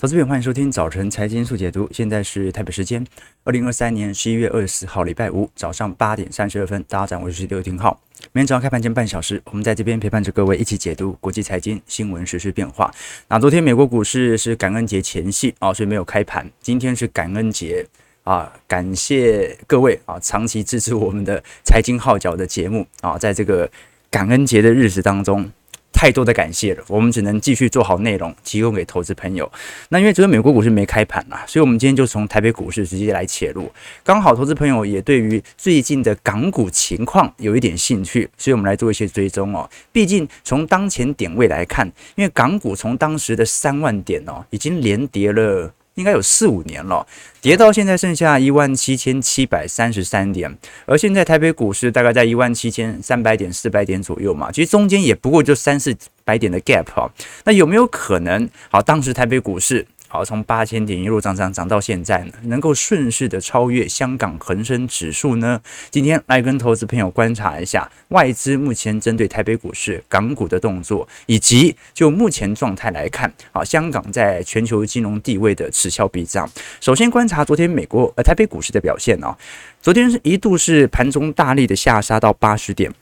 投资朋，欢迎收听早晨财经速解读。现在是台北时间二零二三年十一月二十四号，礼拜五早上八点三十二分。大家早，我是刘廷浩。每天早上开盘前半小时，我们在这边陪伴着各位一起解读国际财经新闻、时事变化。那昨天美国股市是感恩节前夕啊，所以没有开盘。今天是感恩节啊，感谢各位啊，长期支持我们的财经号角的节目啊，在这个感恩节的日子当中。太多的感谢了，我们只能继续做好内容，提供给投资朋友。那因为昨天美国股市没开盘嘛，所以我们今天就从台北股市直接来切入。刚好投资朋友也对于最近的港股情况有一点兴趣，所以我们来做一些追踪哦。毕竟从当前点位来看，因为港股从当时的三万点哦，已经连跌了。应该有四五年了，跌到现在剩下一万七千七百三十三点，而现在台北股市大概在一万七千三百点、四百点左右嘛，其实中间也不过就三四百点的 gap 哈，那有没有可能？好，当时台北股市。好，从八千点一路涨涨涨到现在呢，能够顺势的超越香港恒生指数呢？今天来跟投资朋友观察一下外资目前针对台北股市、港股的动作，以及就目前状态来看，啊，香港在全球金融地位的此消彼长。首先观察昨天美国呃台北股市的表现哦，昨天是一度是盘中大力的下杀到八十点。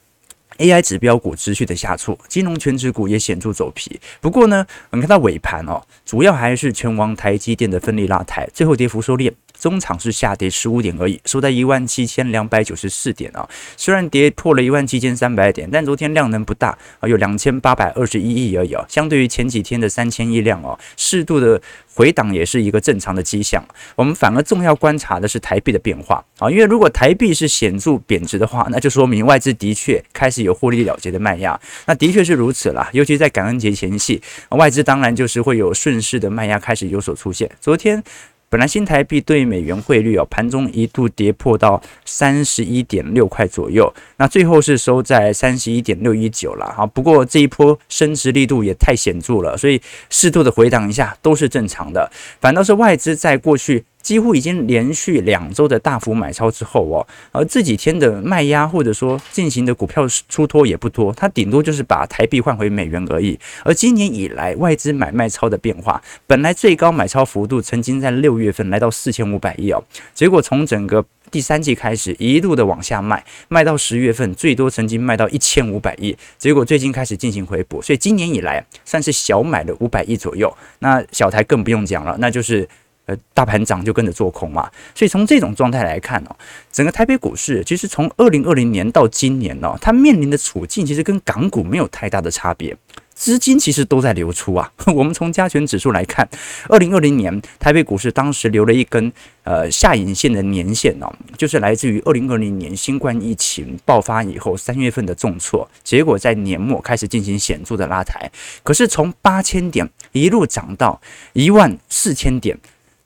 AI 指标股持续的下挫，金融全指股也显著走皮。不过呢，我们看到尾盘哦，主要还是拳王台积电的奋力拉抬，最后跌幅收敛。中场是下跌十五点而已，收在一万七千两百九十四点啊。虽然跌破了一万七千三百点，但昨天量能不大啊，有两千八百二十一亿而已啊。相对于前几天的三千亿量哦，适度的回档也是一个正常的迹象。我们反而重要观察的是台币的变化啊，因为如果台币是显著贬值的话，那就说明外资的确开始有获利了结的卖压。那的确是如此啦，尤其在感恩节前夕，外资当然就是会有顺势的卖压开始有所出现。昨天。本来新台币对美元汇率哦，盘中一度跌破到三十一点六块左右，那最后是收在三十一点六一九了哈。不过这一波升值力度也太显著了，所以适度的回档一下都是正常的。反倒是外资在过去。几乎已经连续两周的大幅买超之后哦，而这几天的卖压或者说进行的股票出脱也不多，它顶多就是把台币换回美元而已。而今年以来外资买卖超的变化，本来最高买超幅度曾经在六月份来到四千五百亿哦，结果从整个第三季开始一路的往下卖，卖到十月份最多曾经卖到一千五百亿，结果最近开始进行回补，所以今年以来算是小买了五百亿左右。那小台更不用讲了，那就是。呃，大盘涨就跟着做空嘛，所以从这种状态来看哦，整个台北股市其实从二零二零年到今年哦，它面临的处境其实跟港股没有太大的差别，资金其实都在流出啊。我们从加权指数来看，二零二零年台北股市当时留了一根呃下影线的年线哦，就是来自于二零二零年新冠疫情爆发以后三月份的重挫，结果在年末开始进行显著的拉抬，可是从八千点一路涨到一万四千点。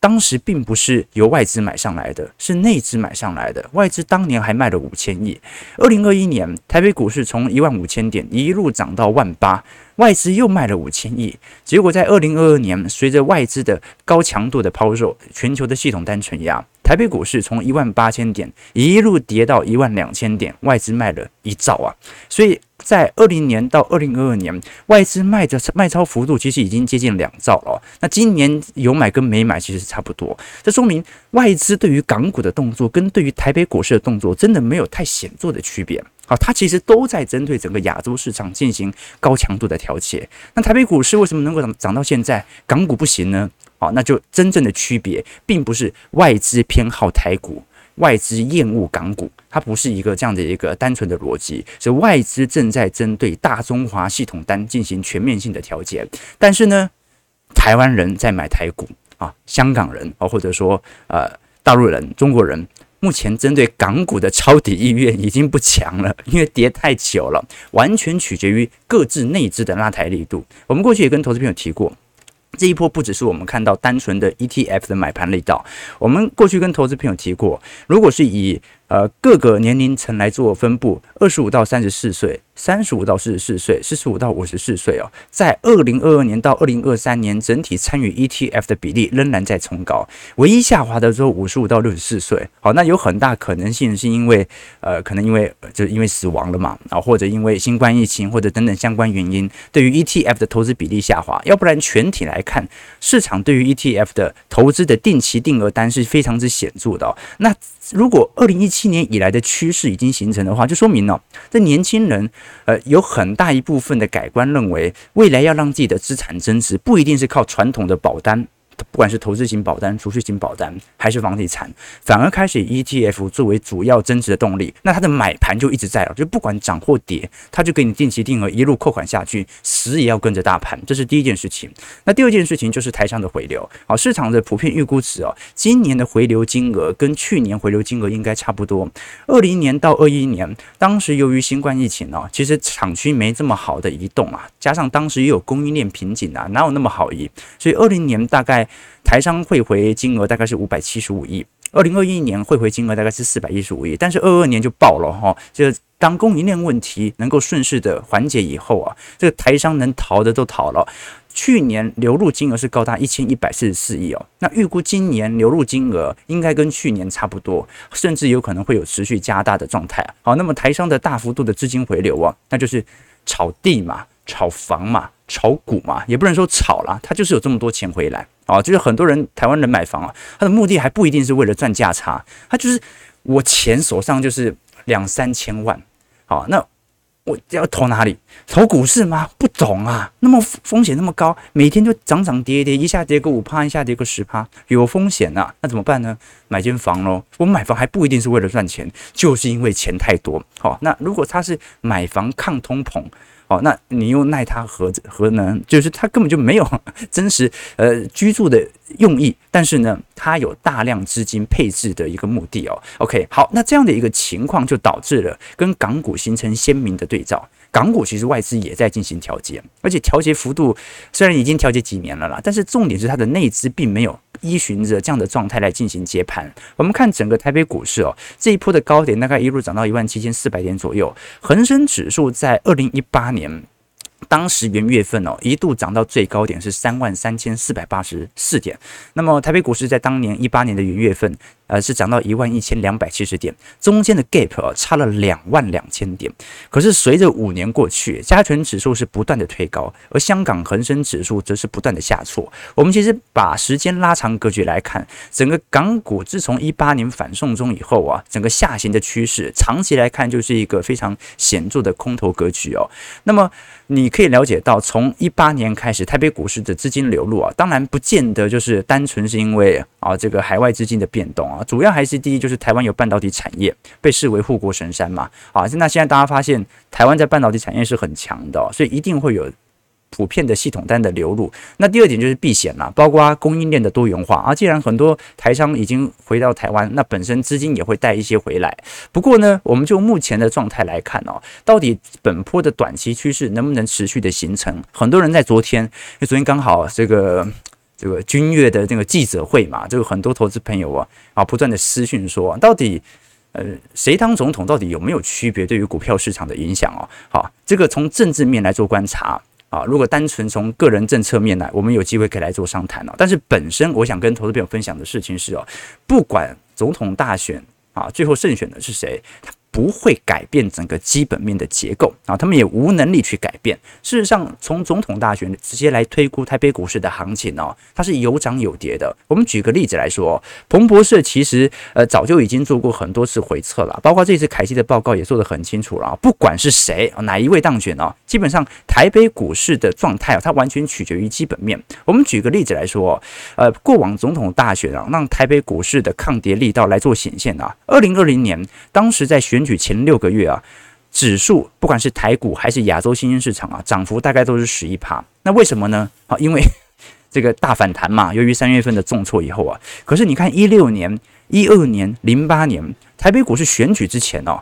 当时并不是由外资买上来的，是内资买上来的。外资当年还卖了五千亿。二零二一年，台北股市从一万五千点一路涨到万八，外资又卖了五千亿。结果在二零二二年，随着外资的高强度的抛售，全球的系统单纯压，台北股市从一万八千点一路跌到一万两千点，外资卖了一兆啊！所以。在二零年到二零二二年，外资卖的卖超幅度其实已经接近两兆了。那今年有买跟没买其实差不多，这说明外资对于港股的动作跟对于台北股市的动作真的没有太显著的区别。好，它其实都在针对整个亚洲市场进行高强度的调节。那台北股市为什么能够涨涨到现在，港股不行呢？好，那就真正的区别并不是外资偏好台股。外资厌恶港股，它不是一个这样的一个单纯的逻辑，是外资正在针对大中华系统单进行全面性的调节。但是呢，台湾人在买台股啊，香港人啊，或者说呃大陆人、中国人，目前针对港股的抄底意愿已经不强了，因为跌太久了，完全取决于各自内资的拉抬力度。我们过去也跟投资朋友提过。这一波不只是我们看到单纯的 ETF 的买盘力道，我们过去跟投资朋友提过，如果是以呃各个年龄层来做分布，二十五到三十四岁三十五到四十四岁，四十五到五十四岁哦，在二零二二年到二零二三年，整体参与 ETF 的比例仍然在冲高，唯一下滑的时候五十五到六十四岁。好，那有很大可能性是因为，呃，可能因为就因为死亡了嘛，啊，或者因为新冠疫情或者等等相关原因，对于 ETF 的投资比例下滑。要不然全体来看，市场对于 ETF 的投资的定期定额单是非常之显著的哦。那如果二零一七年以来的趋势已经形成的话，就说明了这年轻人。呃，有很大一部分的改观认为，未来要让自己的资产增值，不一定是靠传统的保单。不管是投资型保单、储蓄型保单，还是房地产，反而开始以 ETF 作为主要增值的动力。那它的买盘就一直在了，就不管涨或跌，它就给你定期定额一路扣款下去，死也要跟着大盘。这是第一件事情。那第二件事情就是台商的回流。好，市场的普遍预估值哦，今年的回流金额跟去年回流金额应该差不多。二零年到二一年，当时由于新冠疫情哦，其实厂区没这么好的移动啊，加上当时也有供应链瓶颈啊，哪有那么好移？所以二零年大概。台商汇回金额大概是五百七十五亿，二零二一年汇回金额大概是四百一十五亿，但是二二年就爆了哈，就当供应链问题能够顺势的缓解以后啊，这个台商能逃的都逃了。去年流入金额是高达一千一百四十四亿哦，那预估今年流入金额应该跟去年差不多，甚至有可能会有持续加大的状态。好，那么台商的大幅度的资金回流啊，那就是炒地嘛。炒房嘛，炒股嘛，也不能说炒啦，他就是有这么多钱回来啊，就是很多人台湾人买房啊，他的目的还不一定是为了赚价差，他就是我钱手上就是两三千万，好，那我要投哪里？投股市吗？不懂啊，那么风险那么高，每天就涨涨跌跌，一下跌个五趴，一下跌个十趴，有风险啊，那怎么办呢？买间房喽，我买房还不一定是为了赚钱，就是因为钱太多，好，那如果他是买房抗通膨。哦，那你又奈他何何能？就是他根本就没有 真实呃居住的用意，但是呢，他有大量资金配置的一个目的哦。OK，好，那这样的一个情况就导致了跟港股形成鲜明的对照。港股其实外资也在进行调节，而且调节幅度虽然已经调节几年了啦，但是重点是它的内资并没有依循着这样的状态来进行接盘。我们看整个台北股市哦，这一波的高点大概一路涨到一万七千四百点左右，恒生指数在二零一八年。当时元月份哦，一度涨到最高点是三万三千四百八十四点。那么台北股市在当年一八年的元月份，呃，是涨到一万一千两百七十点，中间的 gap 哦，差了两万两千点。可是随着五年过去，加权指数是不断的推高，而香港恒生指数则是不断的下挫。我们其实把时间拉长格局来看，整个港股自从一八年反送中以后啊，整个下行的趋势，长期来看就是一个非常显著的空头格局哦。那么你可以了解到，从一八年开始，台北股市的资金流入啊，当然不见得就是单纯是因为啊这个海外资金的变动啊，主要还是第一就是台湾有半导体产业，被视为护国神山嘛。啊，那现在大家发现台湾在半导体产业是很强的，所以一定会有。普遍的系统单的流入，那第二点就是避险啦，包括供应链的多元化啊。既然很多台商已经回到台湾，那本身资金也会带一些回来。不过呢，我们就目前的状态来看哦，到底本波的短期趋势能不能持续的形成？很多人在昨天，因为昨天刚好这个这个君越的这个记者会嘛，就很多投资朋友啊啊不断的私讯说，到底呃谁当总统，到底有没有区别对于股票市场的影响哦？好，这个从政治面来做观察。啊，如果单纯从个人政策面来，我们有机会可以来做商谈哦。但是本身我想跟投资朋友分享的事情是哦，不管总统大选啊，最后胜选的是谁，不会改变整个基本面的结构啊，他们也无能力去改变。事实上，从总统大选直接来推估台北股市的行情哦，它是有涨有跌的。我们举个例子来说，彭博社其实呃早就已经做过很多次回测了，包括这次凯基的报告也做得很清楚了。不管是谁哪一位当选哦，基本上台北股市的状态啊，它完全取决于基本面。我们举个例子来说，呃，过往总统大选啊，让台北股市的抗跌力道来做显现啊。二零二零年当时在选选举前六个月啊，指数不管是台股还是亚洲新兴市场啊，涨幅大概都是十一趴。那为什么呢？啊，因为 这个大反弹嘛。由于三月份的重挫以后啊，可是你看一六年、一二年、零八年台北股市选举之前哦，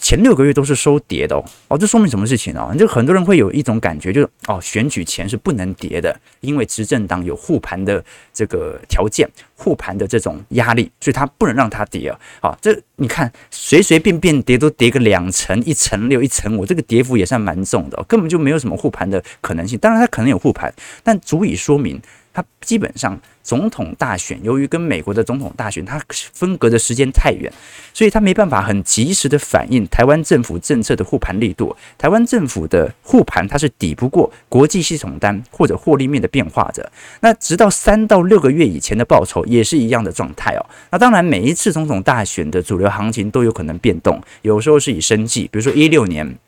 前六个月都是收跌的哦，哦，这说明什么事情哦？就很多人会有一种感觉，就是哦，选举前是不能跌的，因为执政党有护盘的这个条件，护盘的这种压力，所以他不能让它跌啊。好，这你看随随便便跌都跌个两成、一成六、一成五，这个跌幅也算蛮重的，根本就没有什么护盘的可能性。当然，它可能有护盘，但足以说明。它基本上总统大选，由于跟美国的总统大选它分隔的时间太远，所以它没办法很及时的反映台湾政府政策的护盘力度。台湾政府的护盘它是抵不过国际系统单或者获利面的变化的。那直到三到六个月以前的报酬也是一样的状态哦。那当然每一次总统大选的主流行情都有可能变动，有时候是以生技，比如说一六年。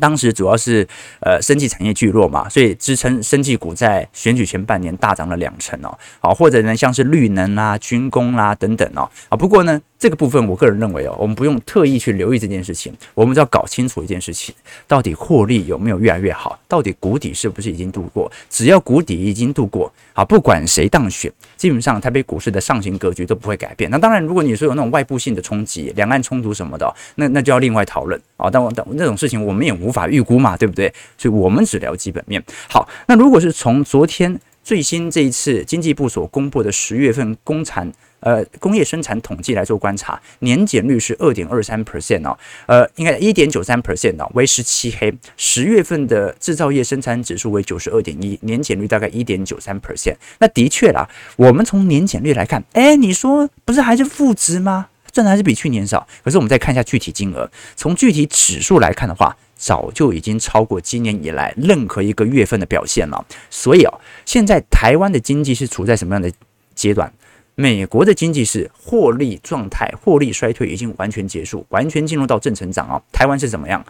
当时主要是呃，生技产业聚落嘛，所以支撑生技股在选举前半年大涨了两成哦，好，或者呢像是绿能啦、军工啦等等哦，啊，不过呢。这个部分，我个人认为哦，我们不用特意去留意这件事情，我们只要搞清楚一件事情，到底获利有没有越来越好，到底谷底是不是已经度过？只要谷底已经度过，啊，不管谁当选，基本上台北股市的上行格局都不会改变。那当然，如果你说有那种外部性的冲击，两岸冲突什么的，那那就要另外讨论啊。但我但那种事情我们也无法预估嘛，对不对？所以我们只聊基本面。好，那如果是从昨天最新这一次经济部所公布的十月份工产。呃，工业生产统计来做观察，年减率是二点二三 percent 哦，呃，应该一点九三 percent 哦，为十七黑。十月份的制造业生产指数为九十二点一，年减率大概一点九三 percent。那的确啦，我们从年减率来看，哎，你说不是还是负值吗？赚的还是比去年少。可是我们再看一下具体金额，从具体指数来看的话，早就已经超过今年以来任何一个月份的表现了。所以啊，现在台湾的经济是处在什么样的阶段？美国的经济是获利状态，获利衰退已经完全结束，完全进入到正成长啊。台湾是怎么样？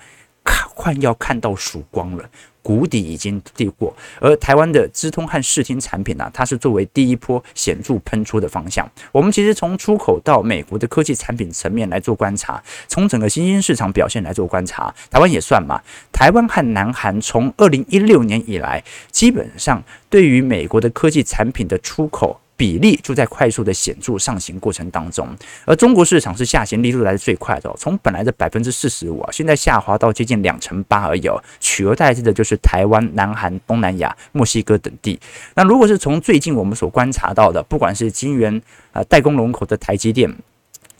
快要看到曙光了，谷底已经度过。而台湾的资通和视听产品呢、它是作为第一波显著喷出的方向。我们其实从出口到美国的科技产品层面来做观察，从整个新兴市场表现来做观察，台湾也算嘛。台湾和南韩从二零一六年以来，基本上对于美国的科技产品的出口。比例就在快速的显著上行过程当中，而中国市场是下行力度来的最快的，从本来的百分之四十五啊，现在下滑到接近两成八而已哦，取而代之的就是台湾、南韩、东南亚、墨西哥等地。那如果是从最近我们所观察到的，不管是晶圆啊代工龙头的台积电，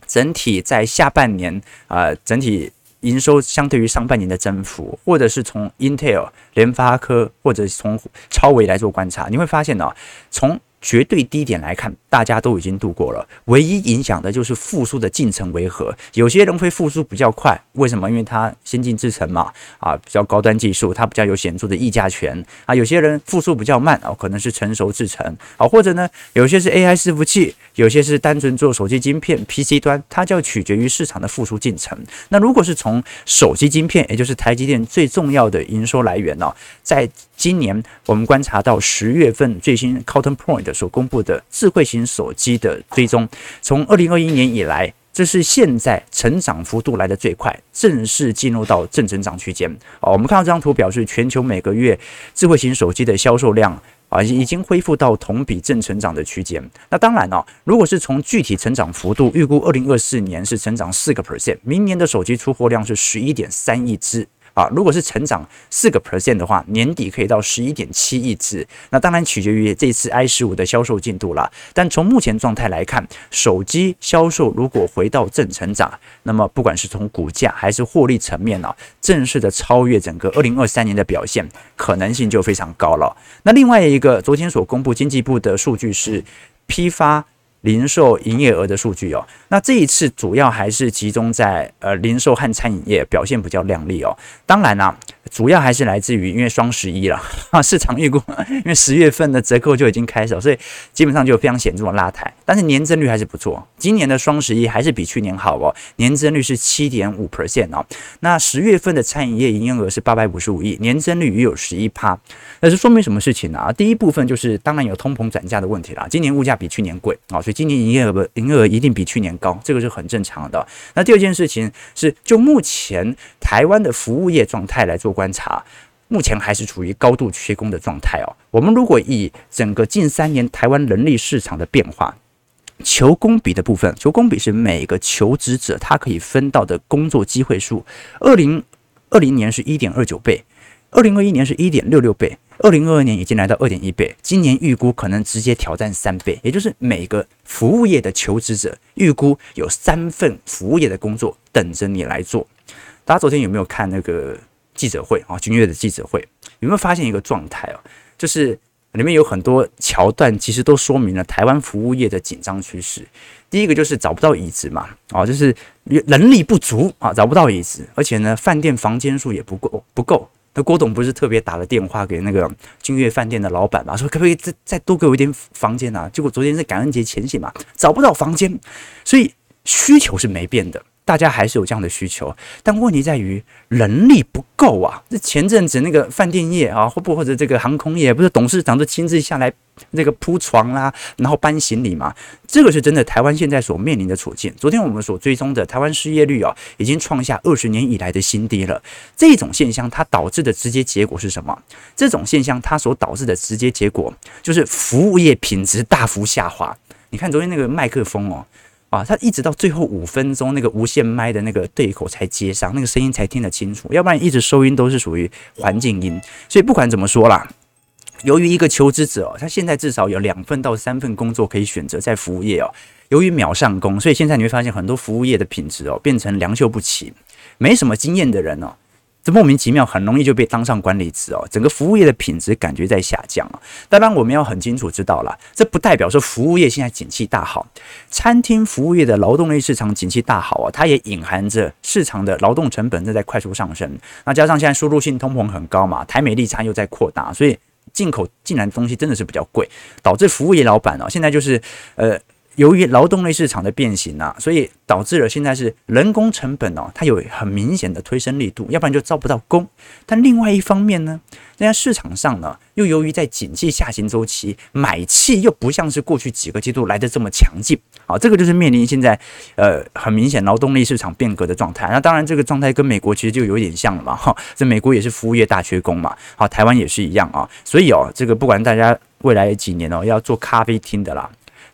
整体在下半年啊整体营收相对于上半年的增幅，或者是从 Intel、联发科，或者从超微来做观察，你会发现呢，从绝对低点来看，大家都已经度过了。唯一影响的就是复苏的进程为何？有些人会复苏比较快，为什么？因为它先进制程嘛，啊，比较高端技术，它比较有显著的溢价权啊。有些人复苏比较慢啊，可能是成熟制程啊，或者呢，有些是 AI 伺服器，有些是单纯做手机晶片 PC 端，它就要取决于市场的复苏进程。那如果是从手机晶片，也就是台积电最重要的营收来源呢，在今年我们观察到十月份最新 Coulton Point 所公布的智慧型手机的追踪，从二零二一年以来，这是现在成长幅度来得最快，正式进入到正增长区间。哦，我们看到这张图表示，全球每个月智慧型手机的销售量啊，已经恢复到同比正成长的区间。那当然了，如果是从具体成长幅度预估，二零二四年是成长四个 percent，明年的手机出货量是十一点三亿只。啊，如果是成长四个 percent 的话，年底可以到十一点七亿只。那当然取决于这次 i 十五的销售进度了。但从目前状态来看，手机销售如果回到正成长，那么不管是从股价还是获利层面呢，正式的超越整个二零二三年的表现可能性就非常高了。那另外一个昨天所公布经济部的数据是批发。零售营业额的数据哦，那这一次主要还是集中在呃零售和餐饮业表现比较亮丽哦。当然啦、主要还是来自于因为双十一了啊，市场预估因为十月份的折扣就已经开始了，所以基本上就非常显著的拉抬。但是年增率还是不错，今年的双十一还是比去年好哦，年增率是七点五 percent 哦。那十月份的餐饮业营业额是八百五十五亿，年增率也有十一趴。那是说明什么事情呢？第一部分就是当然有通膨转嫁的问题啦，今年物价比去年贵啊，所以。今年营业额营业额一定比去年高，这个是很正常的。那第二件事情是，就目前台湾的服务业状态来做观察，目前还是处于高度缺工的状态哦。我们如果以整个近三年台湾人力市场的变化，求工比的部分，求工比是每个求职者他可以分到的工作机会数。二零二零年是一点二九倍，二零二一年是一点六六倍，二零二二年已经来到二点一倍，今年预估可能直接挑战三倍，也就是每个服务业的求职者预估有三份服务业的工作等着你来做。大家昨天有没有看那个记者会啊？君悦的记者会有没有发现一个状态哦？就是。里面有很多桥段，其实都说明了台湾服务业的紧张趋势。第一个就是找不到椅子嘛，啊，就是人力不足啊，找不到椅子，而且呢，饭店房间数也不够，不够。那郭董不是特别打了电话给那个君悦饭店的老板嘛，说可不可以再再多给我一点房间啊？结果昨天是感恩节前夕嘛，找不到房间，所以需求是没变的。大家还是有这样的需求，但问题在于人力不够啊！这前阵子那个饭店业啊，或不或者这个航空业，不是董事长都亲自下来这个铺床啦、然后搬行李嘛？这个是真的，台湾现在所面临的处境。昨天我们所追踪的台湾失业率啊，已经创下二十年以来的新低了。这种现象它导致的直接结果是什么？这种现象它所导致的直接结果就是服务业品质大幅下滑。你看昨天那个麦克风哦。啊，他一直到最后五分钟，那个无线麦的那个对口才接上，那个声音才听得清楚，要不然一直收音都是属于环境音。所以不管怎么说啦，由于一个求职者哦，他现在至少有两份到三份工作可以选择在服务业哦。由于秒上工，所以现在你会发现很多服务业的品质哦变成良莠不齐，没什么经验的人哦。这莫名其妙，很容易就被当上管理职哦。整个服务业的品质感觉在下降啊。当然，我们要很清楚知道了，这不代表说服务业现在景气大好。餐厅服务业的劳动力市场景气大好啊，它也隐含着市场的劳动成本正在快速上升。那加上现在输入性通膨很高嘛，台美利差又在扩大，所以进口进来的东西真的是比较贵，导致服务业老板啊，现在就是呃。由于劳动力市场的变形啊，所以导致了现在是人工成本哦，它有很明显的推升力度，要不然就招不到工。但另外一方面呢，现在市场上呢，又由于在景气下行周期，买气又不像是过去几个季度来的这么强劲，好，这个就是面临现在呃很明显劳动力市场变革的状态。那当然，这个状态跟美国其实就有点像了嘛，哈，这美国也是服务业大缺工嘛，好，台湾也是一样啊，所以哦，这个不管大家未来几年哦要做咖啡厅的啦。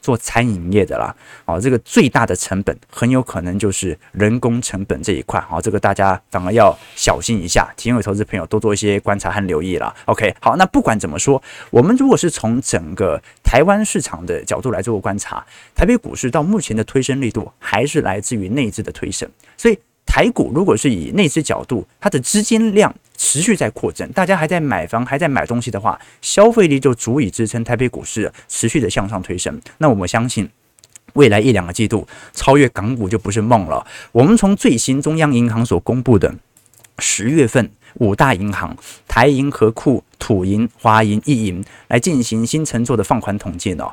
做餐饮业的啦，哦，这个最大的成本很有可能就是人工成本这一块，好，这个大家反而要小心一下，提醒投资朋友多做一些观察和留意了。OK，好，那不管怎么说，我们如果是从整个台湾市场的角度来做观察，台北股市到目前的推升力度还是来自于内资的推升，所以。台股如果是以内资角度，它的资金量持续在扩增，大家还在买房，还在买东西的话，消费力就足以支撑台北股市持续的向上推升。那我们相信，未来一两个季度超越港股就不是梦了。我们从最新中央银行所公布的十月份五大银行台银、合库、土银、华银、一银来进行新承做的放款统计呢。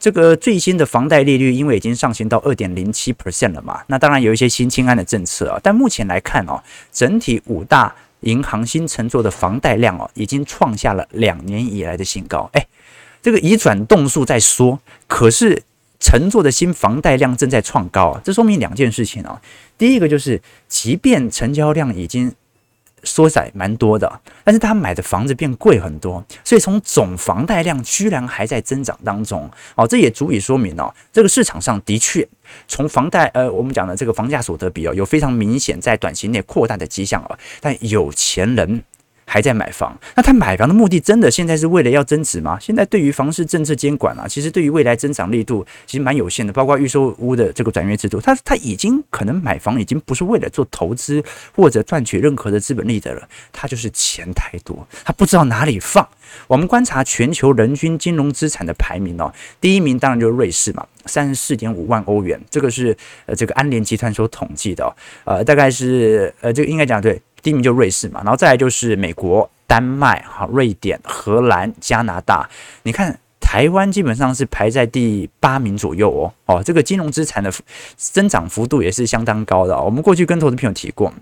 这个最新的房贷利率，因为已经上行到二点零七 percent 了嘛，那当然有一些新清安的政策啊，但目前来看哦，整体五大银行新乘坐的房贷量哦，已经创下了两年以来的新高。哎，这个移转动数在缩，可是乘坐的新房贷量正在创高啊，这说明两件事情啊，第一个就是，即便成交量已经。缩窄蛮多的，但是他买的房子变贵很多，所以从总房贷量居然还在增长当中，哦，这也足以说明哦，这个市场上的确从房贷呃，我们讲的这个房价所得比哦，有非常明显在短期内扩大的迹象哦，但有钱人。还在买房，那他买房的目的真的现在是为了要增值吗？现在对于房市政策监管啊，其实对于未来增长力度其实蛮有限的，包括预售屋的这个转约制度，他他已经可能买房已经不是为了做投资或者赚取任何的资本利得了，他就是钱太多，他不知道哪里放。我们观察全球人均金融资产的排名哦，第一名当然就是瑞士嘛，三十四点五万欧元，这个是呃这个安联集团所统计的哦，呃大概是呃这个应该讲对。第一名就瑞士嘛，然后再来就是美国、丹麦、哈、瑞典、荷兰、加拿大。你看台湾基本上是排在第八名左右哦。哦，这个金融资产的增长幅度也是相当高的。我们过去跟投资朋友提过，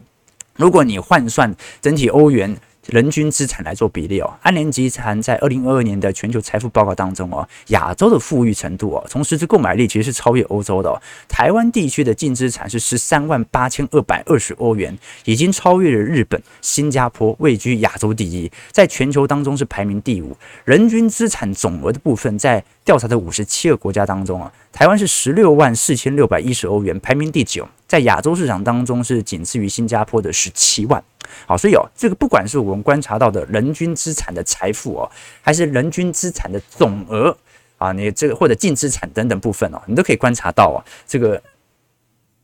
如果你换算整体欧元人均资产来做比例哦，安联集团在二零二二年的全球财富报告当中哦，亚洲的富裕程度哦，从实质购买力其实是超越欧洲的哦。台湾地区的净资产是十三万八千二百二十欧元，已经超越了日本、新加坡，位居亚洲第一，在全球当中是排名第五。人均资产总额的部分，在调查的五十七个国家当中啊，台湾是十六万四千六百一十欧元，排名第九，在亚洲市场当中是仅次于新加坡的十七万。好，所以哦，这个不管是我们观察到的人均资产的财富哦，还是人均资产的总额啊，你这个或者净资产等等部分哦，你都可以观察到哦，这个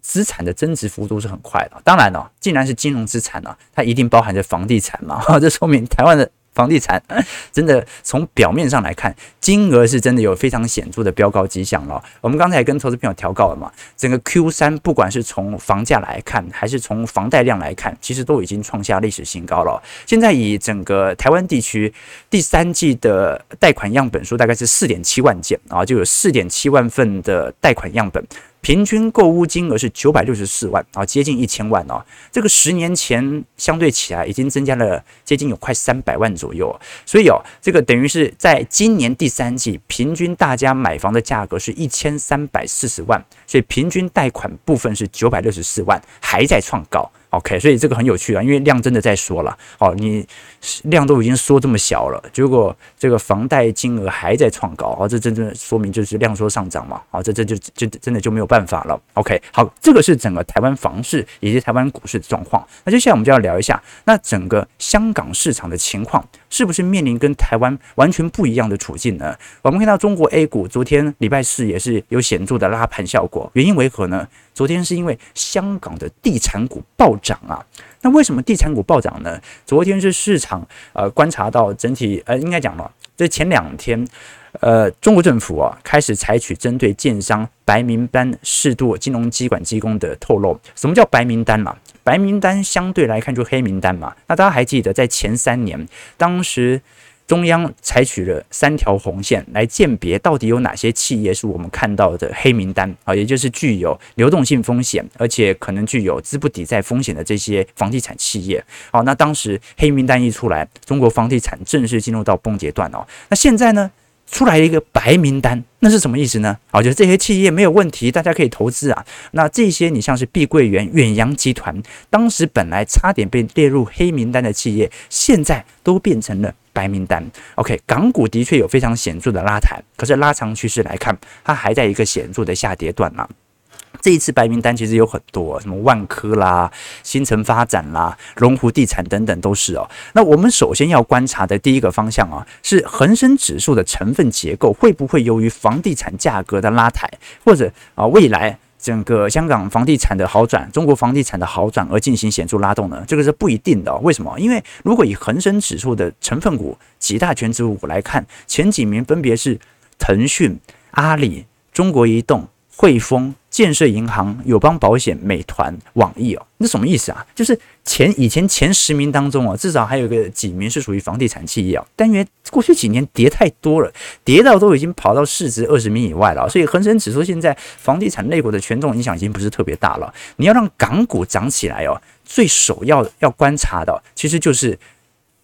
资产的增值幅度是很快的。当然哦，既然是金融资产呢，它一定包含着房地产嘛，这说明台湾的。房地产 真的从表面上来看，金额是真的有非常显著的飙高迹象了。我们刚才跟投资朋友调告了嘛，整个 Q 三不管是从房价来看，还是从房贷量来看，其实都已经创下历史新高了。现在以整个台湾地区第三季的贷款样本数大概是四点七万件啊，就有四点七万份的贷款样本。平均购物金额是九百六十四万啊，接近一千万哦。这个十年前相对起来已经增加了接近有快三百万左右，所以哦，这个等于是在今年第三季平均大家买房的价格是一千三百四十万，所以平均贷款部分是九百六十四万，还在创高。OK，所以这个很有趣啊，因为量真的在缩了。好，你量都已经缩这么小了，结果这个房贷金额还在创高，哦，这真正说明就是量缩上涨嘛。哦，这这就真真的就没有办法了。OK，好，这个是整个台湾房市以及台湾股市的状况。那接下来我们就要聊一下，那整个香港市场的情况是不是面临跟台湾完全不一样的处境呢？我们看到中国 A 股昨天礼拜四也是有显著的拉盘效果，原因为何呢？昨天是因为香港的地产股暴涨啊，那为什么地产股暴涨呢？昨天是市场呃观察到整体呃应该讲了，这前两天呃中国政府啊开始采取针对建商白名单适度金融机关机构的透露，什么叫白名单嘛？白名单相对来看就黑名单嘛。那大家还记得在前三年当时。中央采取了三条红线来鉴别到底有哪些企业是我们看到的黑名单啊，也就是具有流动性风险，而且可能具有资不抵债风险的这些房地产企业。好，那当时黑名单一出来，中国房地产正式进入到崩跌段哦。那现在呢，出来一个白名单，那是什么意思呢？啊，就是这些企业没有问题，大家可以投资啊。那这些你像是碧桂园、远洋集团，当时本来差点被列入黑名单的企业，现在都变成了。白名单，OK，港股的确有非常显著的拉抬，可是拉长趋势来看，它还在一个显著的下跌段啊。这一次白名单其实有很多，什么万科啦、新城发展啦、龙湖地产等等都是哦。那我们首先要观察的第一个方向啊，是恒生指数的成分结构会不会由于房地产价格的拉抬，或者啊未来。整个香港房地产的好转，中国房地产的好转而进行显著拉动呢？这个是不一定的。为什么？因为如果以恒生指数的成分股几大权值股来看，前几名分别是腾讯、阿里、中国移动。汇丰、建设银行、友邦保险、美团、网易哦，那什么意思啊？就是前以前前十名当中哦，至少还有个几名是属于房地产企业啊。但因为过去几年跌太多了，跌到都已经跑到市值二十名以外了，所以恒生指数现在房地产类股的权重影响已经不是特别大了。你要让港股涨起来哦，最首要要观察的其实就是。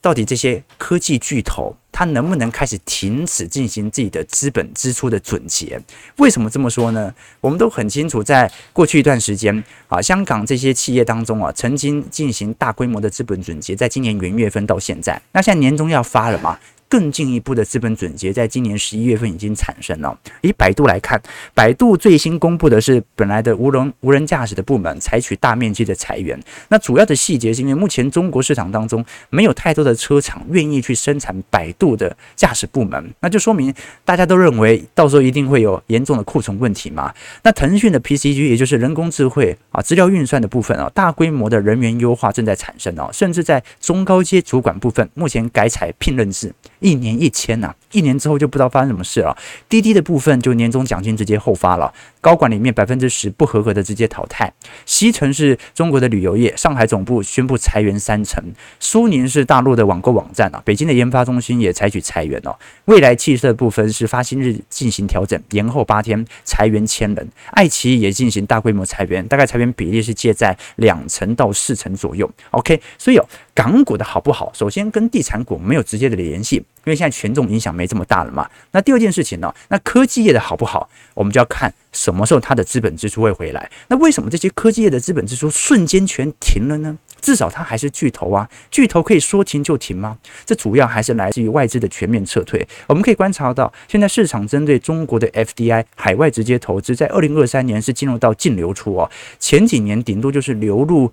到底这些科技巨头，它能不能开始停止进行自己的资本支出的总结？为什么这么说呢？我们都很清楚，在过去一段时间啊，香港这些企业当中啊，曾经进行大规模的资本总结，在今年元月份到现在，那现在年终要发了嘛？更进一步的资本总结，在今年十一月份已经产生了。以百度来看，百度最新公布的是本来的无人无人驾驶的部门采取大面积的裁员。那主要的细节是因为目前中国市场当中没有太多的车厂愿意去生产百度的驾驶部门，那就说明大家都认为到时候一定会有严重的库存问题嘛。那腾讯的 PCG 也就是人工智慧啊，资料运算的部分啊，大规模的人员优化正在产生哦，甚至在中高阶主管部分目前改采聘任制。一年一签呐、一年之后就不知道发生什么事了。滴滴的部分就年终奖金直接后发了，高管里面百分之十不合格的直接淘汰。西城是中国的旅游业，上海总部宣布裁员三成。苏宁是大陆的网购网站啊，北京的研发中心也采取裁员哦。蔚来汽车的部分是发薪日进行调整，延后八天，裁员千人。爱奇艺也进行大规模裁员，大概裁员比例是介在两成到四成左右。OK，所以哦，港股的好不好，首先跟地产股没有直接的联系。因为现在权重影响没这么大了嘛。那第二件事情呢？那科技业的好不好，我们就要看什么时候它的资本支出会回来。那为什么这些科技业的资本支出瞬间全停了呢？至少它还是巨头啊，巨头可以说停就停吗？这主要还是来自于外资的全面撤退。我们可以观察到，现在市场针对中国的 FDI 海外直接投资，在二零二三年是进入到净流出哦。前几年顶多就是流入。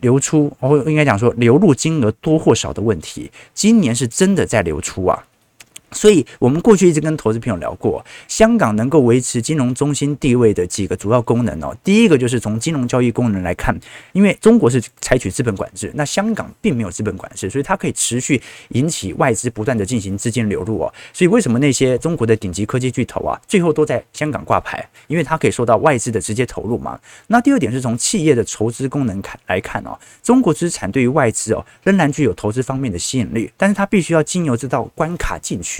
流出，我应该讲说流入金额多或少的问题，今年是真的在流出啊。所以，我们过去一直跟投资朋友聊过，香港能够维持金融中心地位的几个主要功能哦。第一个就是从金融交易功能来看，因为中国是采取资本管制，那香港并没有资本管制，所以它可以持续引起外资不断的进行资金流入哦。所以，为什么那些中国的顶级科技巨头啊，最后都在香港挂牌？因为它可以受到外资的直接投入嘛。那第二点是从企业的筹资功能看来看哦，中国资产对于外资哦仍然具有投资方面的吸引力，但是它必须要经由这道关卡进去。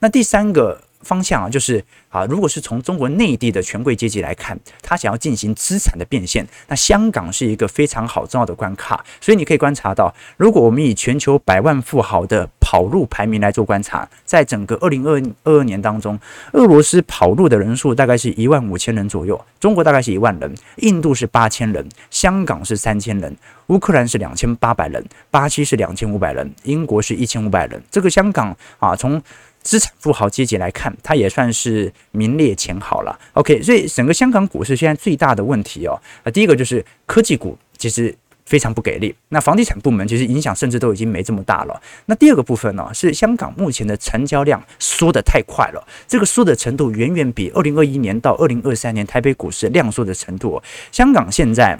那第三个方向啊，就是啊，如果是从中国内地的权贵阶级来看，他想要进行资产的变现，那香港是一个非常好重要的关卡。所以你可以观察到，如果我们以全球百万富豪的跑路排名来做观察，在整个二零二二年当中，俄罗斯跑路的人数大概是一万五千人左右，中国大概是一万人，印度是八千人，香港是三千人，乌克兰是两千八百人，巴西是两千五百人，英国是一千五百人。这个香港啊，从资产富豪阶级来看，它也算是名列前茅了。OK，所以整个香港股市现在最大的问题哦，啊，第一个就是科技股其实非常不给力。那房地产部门其实影响甚至都已经没这么大了。那第二个部分呢，是香港目前的成交量缩得太快了，这个缩的程度远远比二零二一年到二零二三年台北股市量缩的程度。香港现在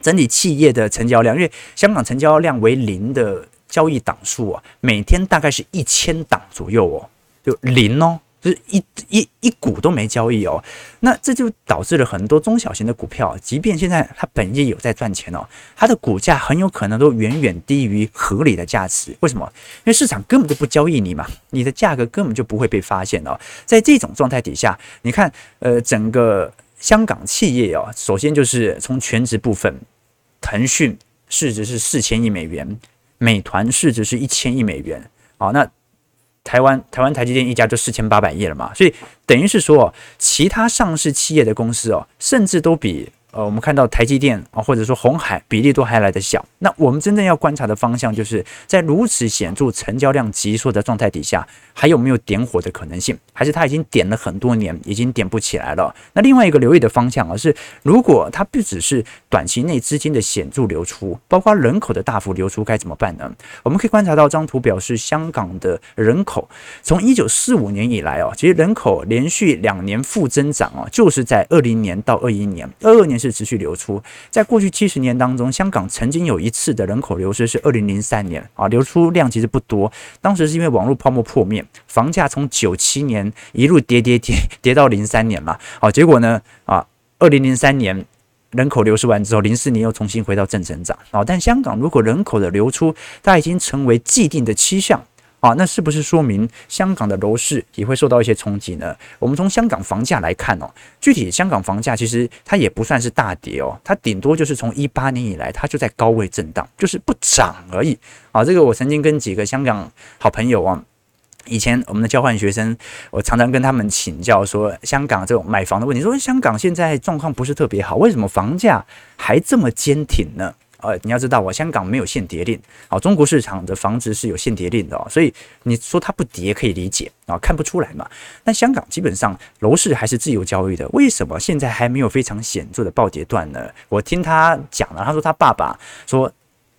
整体企业的成交量，因为香港成交量为零的。交易档数啊，每天大概是一千档左右哦，就零哦，就是一一一股都没交易哦。那这就导致了很多中小型的股票，即便现在它本业有在赚钱哦，它的股价很有可能都远远低于合理的价值。为什么？因为市场根本就不交易你嘛，你的价格根本就不会被发现哦。在这种状态底下，你看，呃，整个香港企业哦，首先就是从全值部分，腾讯市值是四千亿美元。美团市值是一千亿美元，好，那台湾台湾台积电一家就四千八百亿了嘛，所以等于是说，其他上市企业的公司哦，甚至都比。呃，我们看到台积电啊，或者说红海比例都还来得小。那我们真正要观察的方向，就是在如此显著成交量急缩的状态底下，还有没有点火的可能性？还是它已经点了很多年，已经点不起来了？那另外一个留意的方向啊，是如果它不只是短期内资金的显著流出，包括人口的大幅流出，该怎么办呢？我们可以观察到，这张图表示香港的人口从一九四五年以来哦，其实人口连续两年负增长哦，就是在二零年到二一年，二二年。是持续流出，在过去七十年当中，香港曾经有一次的人口流失是二零零三年啊，流出量其实不多，当时是因为网络泡沫破灭，房价从九七年一路跌跌跌 跌到零三年嘛，好，结果呢啊，二零零三年人口流失完之后，零四年又重新回到正成长啊，但香港如果人口的流出，它已经成为既定的趋向。啊，那是不是说明香港的楼市也会受到一些冲击呢？我们从香港房价来看哦，具体香港房价其实它也不算是大跌哦，它顶多就是从一八年以来它就在高位震荡，就是不涨而已。啊，这个我曾经跟几个香港好朋友啊，以前我们的交换学生，我常常跟他们请教说，香港这种买房的问题，说香港现在状况不是特别好，为什么房价还这么坚挺呢？呃，你要知道，我香港没有限跌令，啊，中国市场的房子是有限跌令的，哦所以你说它不跌可以理解啊，看不出来嘛。但香港基本上楼市还是自由交易的，为什么现在还没有非常显著的暴跌段呢？我听他讲了，他说他爸爸说，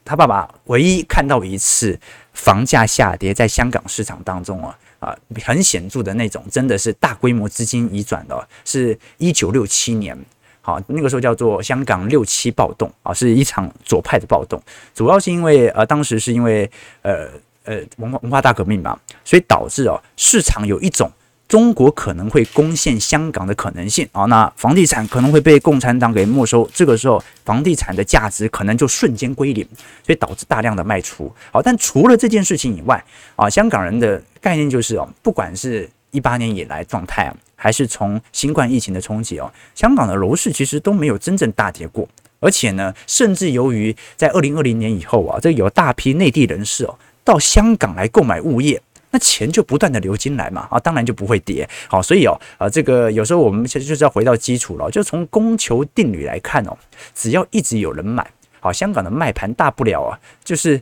他爸爸唯一看到一次房价下跌在香港市场当中啊啊很显著的那种，真的是大规模资金移转的，是一九六七年。好，那个时候叫做香港六七暴动啊，是一场左派的暴动，主要是因为呃，当时是因为呃，呃文化文化大革命嘛，所以导致哦市场有一种。中国可能会攻陷香港的可能性啊，那房地产可能会被共产党给没收，这个时候房地产的价值可能就瞬间归零，所以导致大量的卖出。好，但除了这件事情以外啊，香港人的概念就是哦，不管是一八年以来状态啊，还是从新冠疫情的冲击哦，香港的楼市其实都没有真正大跌过，而且呢，甚至由于在二零二零年以后啊，这有大批内地人士哦到香港来购买物业。那钱就不断的流进来嘛，啊，当然就不会跌。好，所以哦，啊，这个有时候我们其实就是要回到基础了，就从供求定律来看哦，只要一直有人买，好，香港的卖盘大不了啊，就是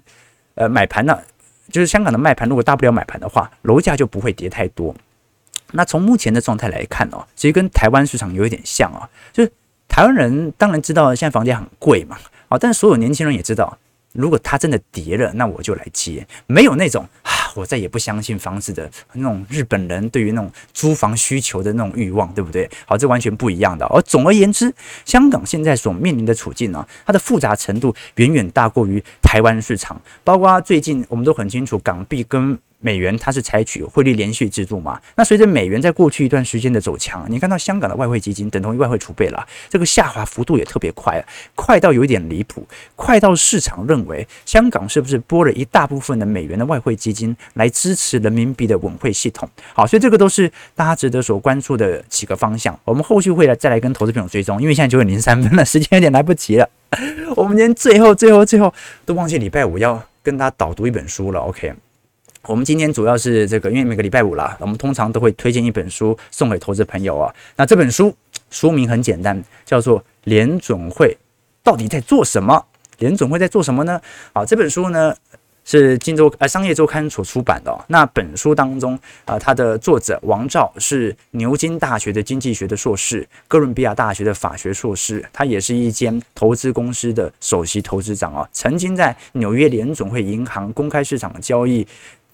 呃买盘呢，就是香港的卖盘如果大不了买盘的话，楼价就不会跌太多。那从目前的状态来看哦，其实跟台湾市场有一点像哦，就是台湾人当然知道现在房价很贵嘛，哦，但是所有年轻人也知道。如果它真的跌了，那我就来接。没有那种啊，我再也不相信房子的那种日本人对于那种租房需求的那种欲望，对不对？好，这完全不一样的。而总而言之，香港现在所面临的处境呢，它的复杂程度远远大过于台湾市场。包括最近我们都很清楚，港币跟美元它是采取汇率连续制度嘛？那随着美元在过去一段时间的走强，你看到香港的外汇基金等同于外汇储备了，这个下滑幅度也特别快，快到有点离谱，快到市场认为香港是不是拨了一大部分的美元的外汇基金来支持人民币的稳汇系统？好，所以这个都是大家值得所关注的几个方向。我们后续会来再来跟投资朋友追踪，因为现在九点零三分了，时间有点来不及了。我们今天最后最后最后都忘记礼拜五要跟大家导读一本书了，OK。我们今天主要是这个，因为每个礼拜五啦，我们通常都会推荐一本书送给投资朋友啊。那这本书书名很简单，叫做《联准会到底在做什么》。联准会在做什么呢？好，这本书呢是金周呃商业周刊所出版的。那本书当中啊，它的作者王照是牛津大学的经济学的硕士，哥伦比亚大学的法学硕士，他也是一间投资公司的首席投资长啊，曾经在纽约联准会银行公开市场交易。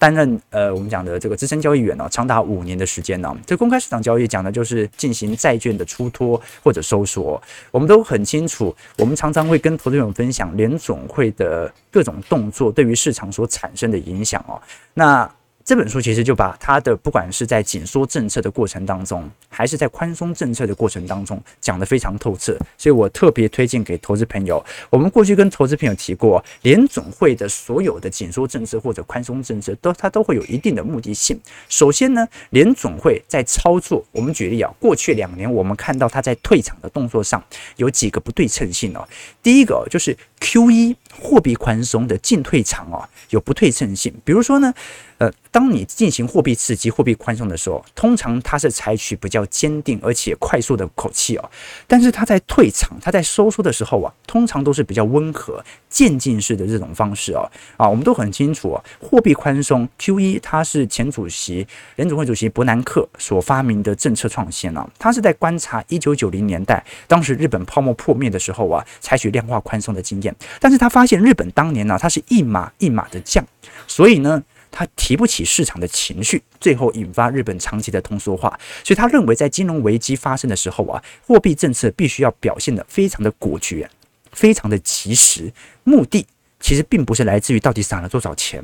担任呃，我们讲的这个资深交易员呢，长达五年的时间呢。这公开市场交易讲的就是进行债券的出脱或者收缩。我们都很清楚，我们常常会跟投资人分享联总会的各种动作对于市场所产生的影响哦。那这本书其实就把它的不管是在紧缩政策的过程当中，还是在宽松政策的过程当中，讲得非常透彻，所以我特别推荐给投资朋友。我们过去跟投资朋友提过，联总会的所有的紧缩政策或者宽松政策，都它都会有一定的目的性。首先呢，联总会在操作，我们举例啊，过去两年我们看到它在退场的动作上有几个不对称性哦。第一个就是 QE 货币宽松的进退场哦，有不对称性，比如说呢。呃，当你进行货币刺激、货币宽松的时候，通常它是采取比较坚定而且快速的口气哦。但是它在退场、它在收缩的时候啊，通常都是比较温和、渐进式的这种方式哦。啊，我们都很清楚啊，货币宽松 QE 它是前主席联准会主席伯南克所发明的政策创新啊。他是在观察一九九零年代当时日本泡沫破灭的时候啊，采取量化宽松的经验。但是他发现日本当年呢、它是一码一码的降，所以呢。他提不起市场的情绪，最后引发日本长期的通缩化。所以他认为，在金融危机发生的时候啊，货币政策必须要表现得非常的果决，非常的及时。目的其实并不是来自于到底撒了多少钱，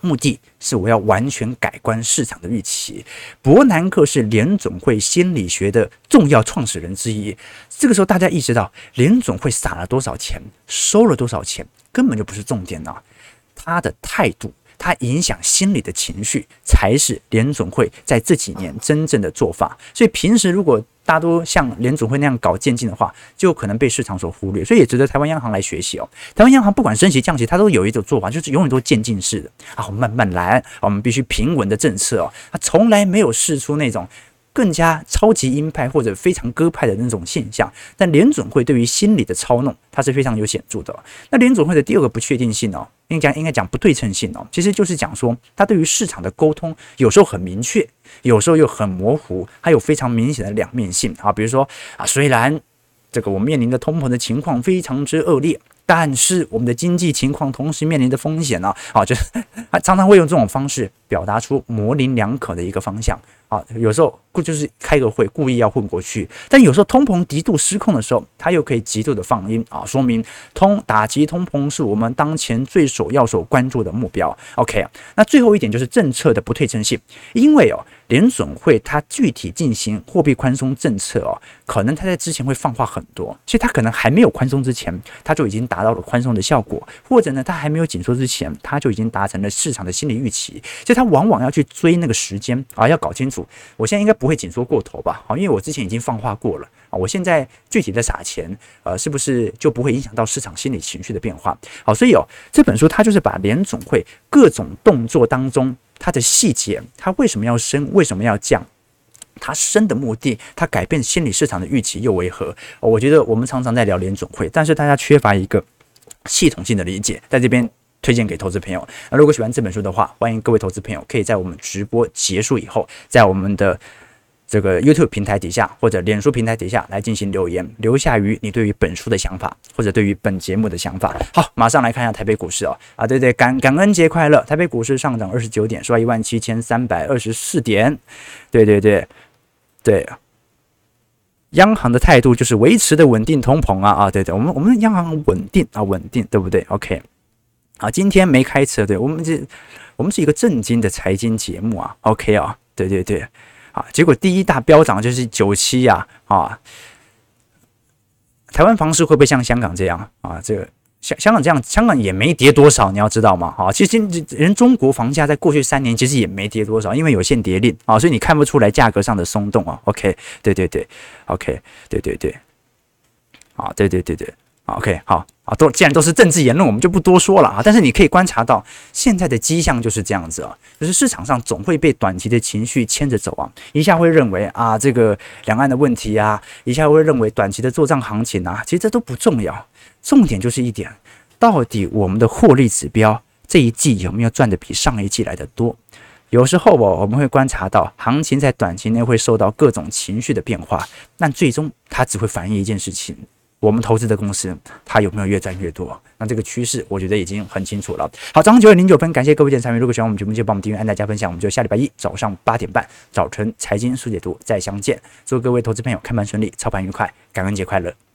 目的是我要完全改观市场的预期。伯南克是联总会心理学的重要创始人之一。这个时候，大家意识到联总会撒了多少钱，收了多少钱，根本就不是重点啊，他的态度。它影响心理的情绪，才是联总会在这几年真正的做法。所以平时如果大多像联总会那样搞渐进的话，就可能被市场所忽略。所以也值得台湾央行来学习哦。台湾央行不管升息降息，它都有一种做法，就是永远都渐进式的啊，慢慢来，我们必须平稳的政策哦。它从来没有试出那种。更加超级鹰派或者非常鸽派的那种现象，但联准会对于心理的操弄，它是非常有显著的。那联准会的第二个不确定性哦，应该讲应该讲不对称性哦，其实就是讲说，它对于市场的沟通有时候很明确，有时候又很模糊，还有非常明显的两面性啊。比如说啊，虽然这个我们面临的通膨的情况非常之恶劣。但是我们的经济情况同时面临的风险呢？啊，就是他常常会用这种方式表达出模棱两可的一个方向啊。有时候就是开个会，故意要混过去；但有时候通膨极度失控的时候，它又可以极度的放鹰啊，说明通打击通膨是我们当前最首要所关注的目标。OK，那最后一点就是政策的不对称性，因为哦。联准会它具体进行货币宽松政策哦，可能它在之前会放话很多，其实它可能还没有宽松之前，它就已经达到了宽松的效果，或者呢，它还没有紧缩之前，它就已经达成了市场的心理预期，所以它他往往要去追那个时间啊，要搞清楚，我现在应该不会紧缩过头吧？好，因为我之前已经放话过了啊，我现在具体的撒钱，呃，是不是就不会影响到市场心理情绪的变化？好，所以哦，这本书它就是把联总会各种动作当中。它的细节，它为什么要升？为什么要降？它升的目的，它改变心理市场的预期又为何？我觉得我们常常在聊联总会，但是大家缺乏一个系统性的理解，在这边推荐给投资朋友。那如果喜欢这本书的话，欢迎各位投资朋友可以在我们直播结束以后，在我们的。这个 YouTube 平台底下或者脸书平台底下来进行留言，留下于你对于本书的想法或者对于本节目的想法。好，马上来看一下台北股市哦，啊，对对，感感恩节快乐！台北股市上涨二十九点，收一万七千三百二十四点。对对对对，央行的态度就是维持的稳定通膨啊啊，对对，我们我们央行稳定啊稳定，对不对？OK，啊，今天没开车，对我们这我们是一个正经的财经节目啊，OK 啊，对对对。啊，结果第一大飙涨就是九七呀！啊，台湾房市会不会像香港这样啊？这个香香港这样，香港也没跌多少，你要知道吗？啊，其实人中国房价在过去三年其实也没跌多少，因为有限跌令啊，所以你看不出来价格上的松动啊。OK，对对对，OK，对对对，啊，对对对对。OK，好啊，都既然都是政治言论，我们就不多说了啊。但是你可以观察到，现在的迹象就是这样子啊，就是市场上总会被短期的情绪牵着走啊，一下会认为啊这个两岸的问题啊，一下会认为短期的做账行情啊，其实这都不重要，重点就是一点，到底我们的获利指标这一季有没有赚得比上一季来得多？有时候哦，我们会观察到行情在短期内会受到各种情绪的变化，但最终它只会反映一件事情。我们投资的公司，它有没有越赚越多？那这个趋势，我觉得已经很清楚了。好，早上九点零九分，感谢各位点参与。如果喜欢我们节目，就帮我们订阅、按赞、加分享。我们就下礼拜一早上八点半，早晨财经速解读再相见。祝各位投资朋友开盘顺利，操盘愉快，感恩节快乐。